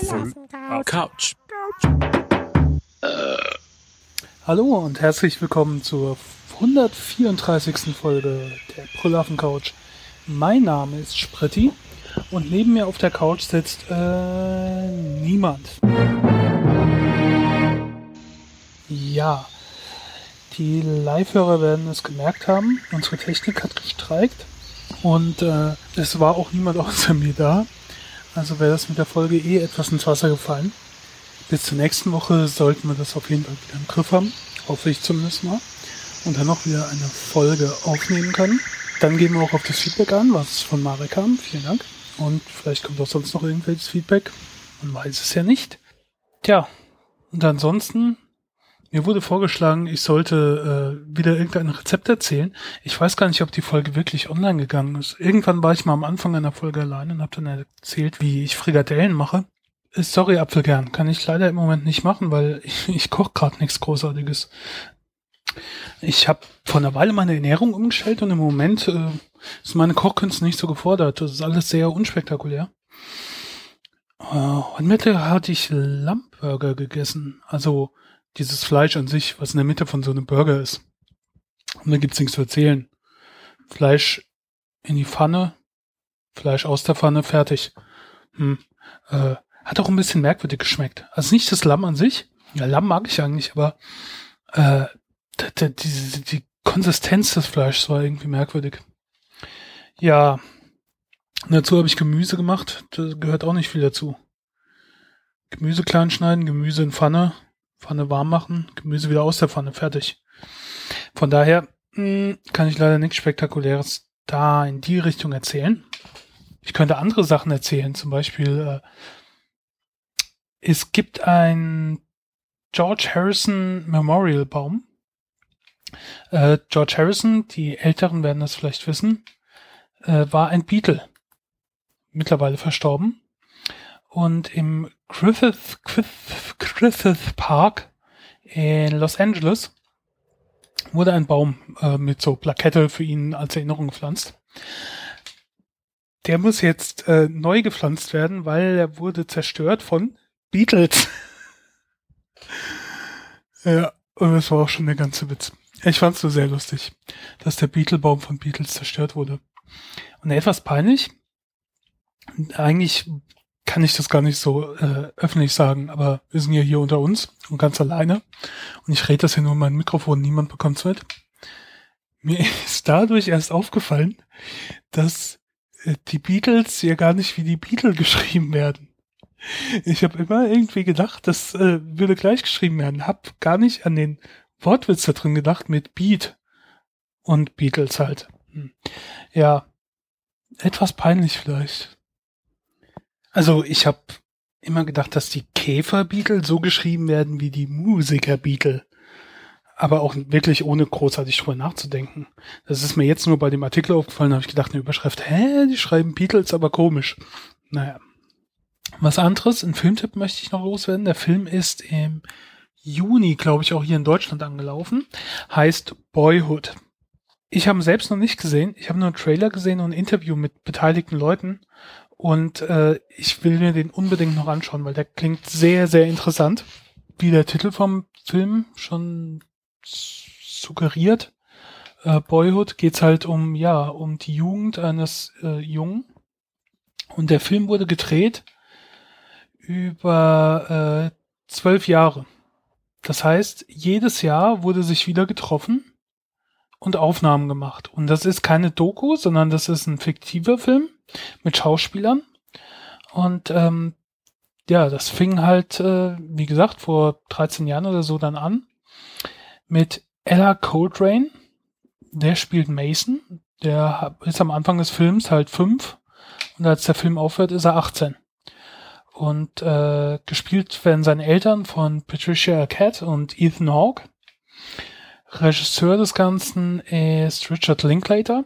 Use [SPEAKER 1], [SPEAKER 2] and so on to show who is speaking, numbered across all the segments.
[SPEAKER 1] Affen Couch.
[SPEAKER 2] Hallo und herzlich willkommen zur 134. Folge der Brüllaffen Couch. Mein Name ist Spritti und neben mir auf der Couch sitzt äh, niemand. Ja, die Live-Hörer werden es gemerkt haben. Unsere Technik hat gestreikt und äh, es war auch niemand außer mir da. Also wäre das mit der Folge eh etwas ins Wasser gefallen. Bis zur nächsten Woche sollten wir das auf jeden Fall wieder im Griff haben. Hoffe ich zumindest mal. Und dann noch wieder eine Folge aufnehmen können. Dann gehen wir auch auf das Feedback an, was von Marek kam. Vielen Dank. Und vielleicht kommt auch sonst noch irgendwelches Feedback. Man weiß es ja nicht. Tja, und ansonsten, mir wurde vorgeschlagen, ich sollte äh, wieder irgendein Rezept erzählen. Ich weiß gar nicht, ob die Folge wirklich online gegangen ist. Irgendwann war ich mal am Anfang einer Folge allein und habe dann erzählt, wie ich Frikadellen mache. Äh, Sorry, Apfelkern, kann ich leider im Moment nicht machen, weil ich, ich koche gerade nichts Großartiges. Ich habe vor einer Weile meine Ernährung umgestellt und im Moment äh, ist meine Kochkünste nicht so gefordert. Das ist alles sehr unspektakulär. Äh, heute Mittag hatte ich Lammburger gegessen. Also dieses Fleisch an sich, was in der Mitte von so einem Burger ist. Und da gibt's nichts zu erzählen. Fleisch in die Pfanne, Fleisch aus der Pfanne, fertig. Hm. Äh, hat auch ein bisschen merkwürdig geschmeckt. Also nicht das Lamm an sich. Ja, Lamm mag ich eigentlich, aber äh, die, die, die Konsistenz des Fleischs war irgendwie merkwürdig. Ja, dazu habe ich Gemüse gemacht. Da gehört auch nicht viel dazu. Gemüse klein schneiden, Gemüse in Pfanne, Pfanne warm machen, Gemüse wieder aus der Pfanne, fertig. Von daher mh, kann ich leider nichts Spektakuläres da in die Richtung erzählen. Ich könnte andere Sachen erzählen, zum Beispiel äh, es gibt ein George Harrison Memorial Baum. Äh, George Harrison, die Älteren werden das vielleicht wissen, äh, war ein Beatle. Mittlerweile verstorben. Und im Griffith, Griffith, Park in Los Angeles wurde ein Baum äh, mit so Plakette für ihn als Erinnerung gepflanzt. Der muss jetzt äh, neu gepflanzt werden, weil er wurde zerstört von Beatles. ja, und das war auch schon der ganze Witz. Ich fand es so sehr lustig, dass der Beetlebaum von Beatles zerstört wurde. Und etwas peinlich, eigentlich kann ich das gar nicht so äh, öffentlich sagen, aber wir sind ja hier unter uns und ganz alleine. Und ich rede das hier nur in mein Mikrofon, niemand bekommt's mit. Mir ist dadurch erst aufgefallen, dass äh, die Beatles ja gar nicht wie die Beatles geschrieben werden. Ich habe immer irgendwie gedacht, das äh, würde gleich geschrieben werden. Hab gar nicht an den Wortwitz da drin gedacht mit Beat und Beatles halt. Hm. Ja, etwas peinlich vielleicht. Also ich habe immer gedacht, dass die Käfer-Beatle so geschrieben werden wie die Musiker-Beatle. Aber auch wirklich ohne großartig drüber nachzudenken. Das ist mir jetzt nur bei dem Artikel aufgefallen, habe ich gedacht, eine Überschrift, hä, die schreiben Beatles, aber komisch. Naja. Was anderes, ein Filmtipp möchte ich noch loswerden. Der Film ist im Juni, glaube ich, auch hier in Deutschland angelaufen. Heißt Boyhood. Ich habe ihn selbst noch nicht gesehen. Ich habe nur einen Trailer gesehen und ein Interview mit beteiligten Leuten. Und äh, ich will mir den unbedingt noch anschauen, weil der klingt sehr, sehr interessant. Wie der Titel vom Film schon suggeriert. Äh, Boyhood geht's halt um, ja, um die Jugend eines äh, Jungen. Und der Film wurde gedreht über äh, zwölf Jahre. Das heißt, jedes Jahr wurde sich wieder getroffen und Aufnahmen gemacht. Und das ist keine Doku, sondern das ist ein fiktiver Film mit Schauspielern. Und ähm, ja, das fing halt, äh, wie gesagt, vor 13 Jahren oder so dann an mit Ella Coltrane. Der spielt Mason. Der ist am Anfang des Films halt fünf und als der Film aufhört, ist er 18. Und äh, gespielt werden seine Eltern von Patricia Arquette und Ethan Hawke. Regisseur des Ganzen ist Richard Linklater.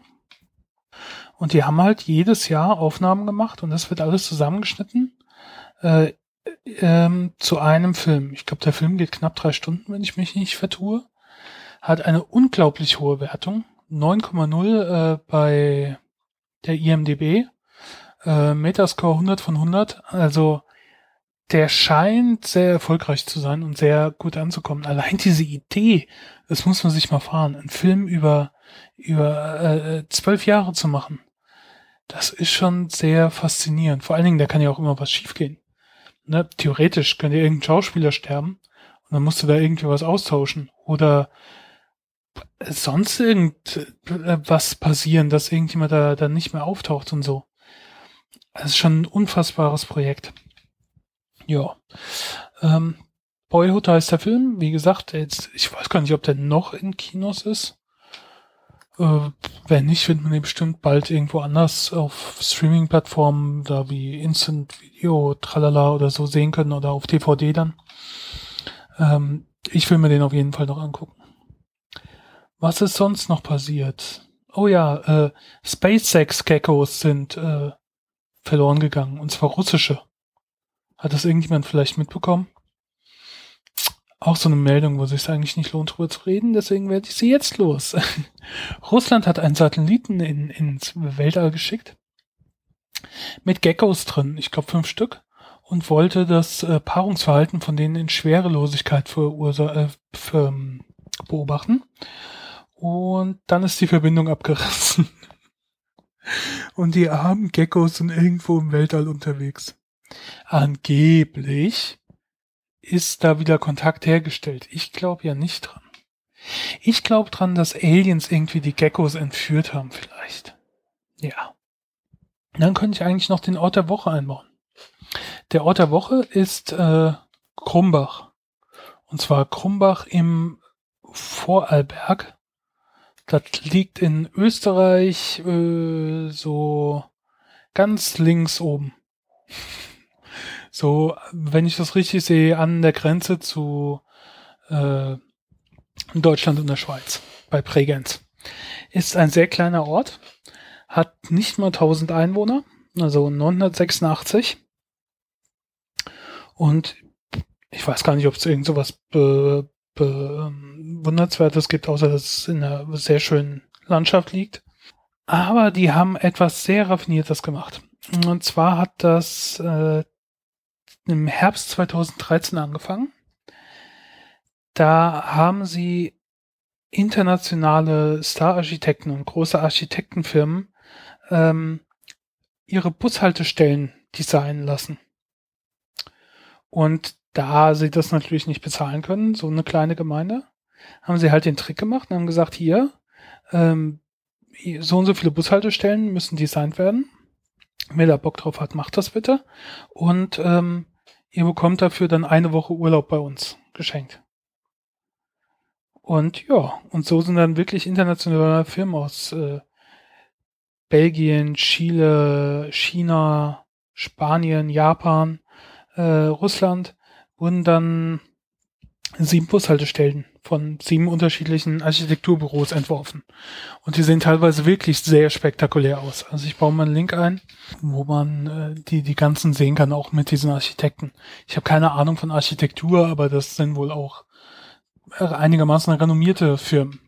[SPEAKER 2] Und die haben halt jedes Jahr Aufnahmen gemacht und das wird alles zusammengeschnitten äh, ähm, zu einem Film. Ich glaube, der Film geht knapp drei Stunden, wenn ich mich nicht vertue. Hat eine unglaublich hohe Wertung. 9,0 äh, bei der IMDB äh, Metascore 100 von 100. Also der scheint sehr erfolgreich zu sein und sehr gut anzukommen. Allein diese Idee, das muss man sich mal fahren, einen Film über über äh, zwölf Jahre zu machen, das ist schon sehr faszinierend. Vor allen Dingen, da kann ja auch immer was schiefgehen. Ne? Theoretisch könnte irgendein Schauspieler sterben und dann musst du da irgendwie was austauschen oder sonst irgendwas äh, passieren, dass irgendjemand da dann nicht mehr auftaucht und so. Das ist schon ein unfassbares Projekt. Ja. Ähm, Boyhood heißt der Film. Wie gesagt, jetzt, ich weiß gar nicht, ob der noch in Kinos ist. Äh, wenn nicht, findet man den bestimmt bald irgendwo anders auf Streaming-Plattformen, da wie Instant Video, Tralala oder so sehen können oder auf DVD dann. Ähm, ich will mir den auf jeden Fall noch angucken. Was ist sonst noch passiert? Oh ja, äh, SpaceX-Geckos sind äh, verloren gegangen, und zwar russische. Hat das irgendjemand vielleicht mitbekommen? Auch so eine Meldung, wo es sich eigentlich nicht lohnt, drüber zu reden, deswegen werde ich sie jetzt los. Russland hat einen Satelliten in, ins Weltall geschickt mit Geckos drin, ich glaube fünf Stück, und wollte das äh, Paarungsverhalten von denen in Schwerelosigkeit verursa äh, für, ähm, beobachten. Und dann ist die Verbindung abgerissen. und die armen Geckos sind irgendwo im Weltall unterwegs. Angeblich ist da wieder Kontakt hergestellt. Ich glaube ja nicht dran. Ich glaube dran, dass Aliens irgendwie die Geckos entführt haben, vielleicht. Ja. Dann könnte ich eigentlich noch den Ort der Woche einbauen. Der Ort der Woche ist äh, Krumbach. Und zwar Krumbach im Vorarlberg. Das liegt in Österreich äh, so ganz links oben so, wenn ich das richtig sehe, an der Grenze zu äh, Deutschland und der Schweiz, bei Bregenz. Ist ein sehr kleiner Ort, hat nicht mal 1000 Einwohner, also 986. Und ich weiß gar nicht, ob es irgend sowas be, bewundernswertes gibt, außer dass es in einer sehr schönen Landschaft liegt. Aber die haben etwas sehr Raffiniertes gemacht. Und zwar hat das äh, im Herbst 2013 angefangen. Da haben sie internationale Star-Architekten und große Architektenfirmen ähm, ihre Bushaltestellen designen lassen. Und da sie das natürlich nicht bezahlen können, so eine kleine Gemeinde, haben sie halt den Trick gemacht und haben gesagt, hier, ähm, so und so viele Bushaltestellen müssen designt werden. Wer da Bock drauf hat, macht das bitte. Und ähm, ihr bekommt dafür dann eine Woche Urlaub bei uns geschenkt. Und ja, und so sind dann wirklich internationale Firmen aus äh, Belgien, Chile, China, Spanien, Japan, äh, Russland wurden dann sieben Bushaltestellen von sieben unterschiedlichen Architekturbüros entworfen. Und die sehen teilweise wirklich sehr spektakulär aus. Also ich baue mal einen Link ein, wo man äh, die, die ganzen sehen kann, auch mit diesen Architekten. Ich habe keine Ahnung von Architektur, aber das sind wohl auch einigermaßen renommierte Firmen.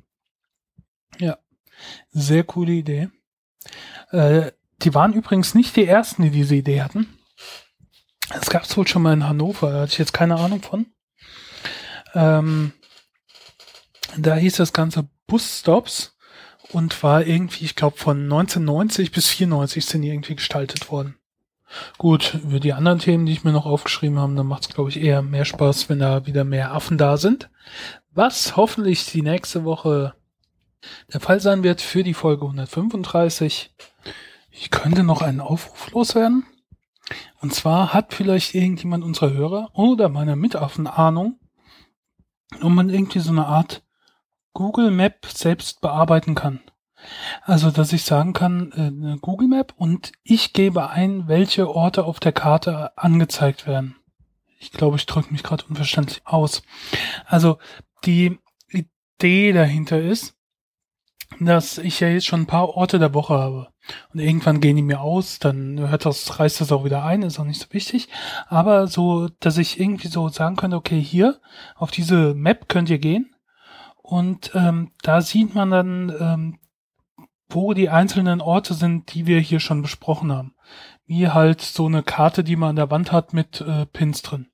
[SPEAKER 2] Ja, sehr coole Idee. Äh, die waren übrigens nicht die ersten, die diese Idee hatten. Es gab es wohl schon mal in Hannover, da hatte ich jetzt keine Ahnung von. Ähm, da hieß das Ganze Busstops und war irgendwie, ich glaube, von 1990 bis 94 sind die irgendwie gestaltet worden. Gut, über die anderen Themen, die ich mir noch aufgeschrieben habe, dann macht es, glaube ich, eher mehr Spaß, wenn da wieder mehr Affen da sind. Was hoffentlich die nächste Woche der Fall sein wird für die Folge 135. Ich könnte noch einen Aufruf loswerden. Und zwar hat vielleicht irgendjemand unserer Hörer oder meiner Mitaffen Ahnung, ob man irgendwie so eine Art Google Map selbst bearbeiten kann. Also, dass ich sagen kann, äh, Google Map und ich gebe ein, welche Orte auf der Karte angezeigt werden. Ich glaube, ich drücke mich gerade unverständlich aus. Also, die Idee dahinter ist, dass ich ja jetzt schon ein paar Orte der Woche habe. Und irgendwann gehen die mir aus, dann hört das, reißt das auch wieder ein, ist auch nicht so wichtig. Aber so, dass ich irgendwie so sagen könnte, okay, hier, auf diese Map könnt ihr gehen. Und ähm, da sieht man dann, ähm, wo die einzelnen Orte sind, die wir hier schon besprochen haben. wie halt so eine Karte, die man an der Wand hat mit äh, Pins drin.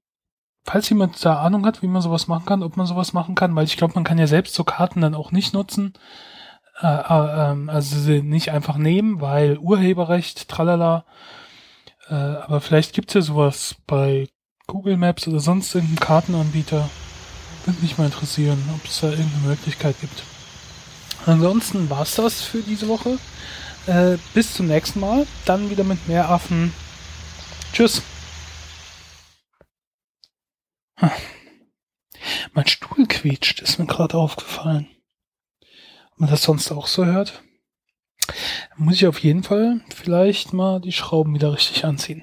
[SPEAKER 2] Falls jemand da Ahnung hat, wie man sowas machen kann, ob man sowas machen kann, weil ich glaube, man kann ja selbst so Karten dann auch nicht nutzen, äh, äh, ähm, also sie nicht einfach nehmen, weil Urheberrecht, tralala. Äh, aber vielleicht gibt's ja sowas bei Google Maps oder sonst irgendeinem Kartenanbieter. Würde mich mal interessieren, ob es da irgendeine Möglichkeit gibt. Ansonsten war's das für diese Woche. Äh, bis zum nächsten Mal. Dann wieder mit mehr Affen. Tschüss. Hm. Mein Stuhl quietscht, ist mir gerade aufgefallen. Man das sonst auch so hört. Muss ich auf jeden Fall vielleicht mal die Schrauben wieder richtig anziehen.